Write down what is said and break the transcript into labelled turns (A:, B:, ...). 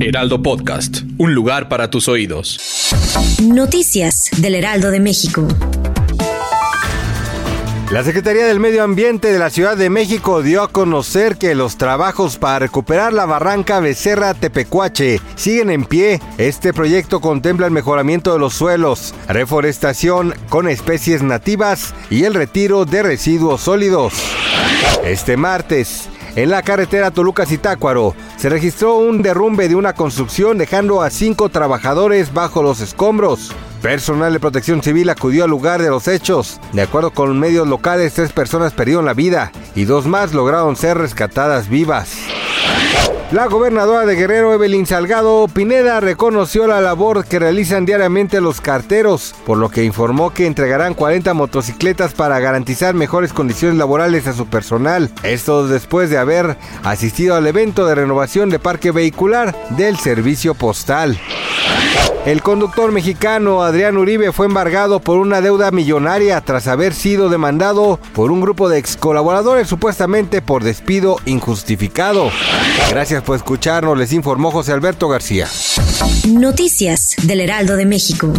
A: Heraldo Podcast. Un lugar para tus oídos.
B: Noticias del Heraldo de México.
C: La Secretaría del Medio Ambiente de la Ciudad de México dio a conocer que los trabajos para recuperar la barranca Becerra Tepecuache siguen en pie. Este proyecto contempla el mejoramiento de los suelos, reforestación con especies nativas y el retiro de residuos sólidos. Este martes, en la carretera Toluca-Zitácuaro se registró un derrumbe de una construcción dejando a cinco trabajadores bajo los escombros. Personal de protección civil acudió al lugar de los hechos. De acuerdo con medios locales, tres personas perdieron la vida y dos más lograron ser rescatadas vivas. La gobernadora de Guerrero, Evelyn Salgado Pineda, reconoció la labor que realizan diariamente los carteros, por lo que informó que entregarán 40 motocicletas para garantizar mejores condiciones laborales a su personal. Esto después de haber asistido al evento de renovación de parque vehicular del servicio postal. El conductor mexicano Adrián Uribe fue embargado por una deuda millonaria tras haber sido demandado por un grupo de ex colaboradores supuestamente por despido injustificado. Gracias por escucharnos, les informó José Alberto García.
B: Noticias del Heraldo de México.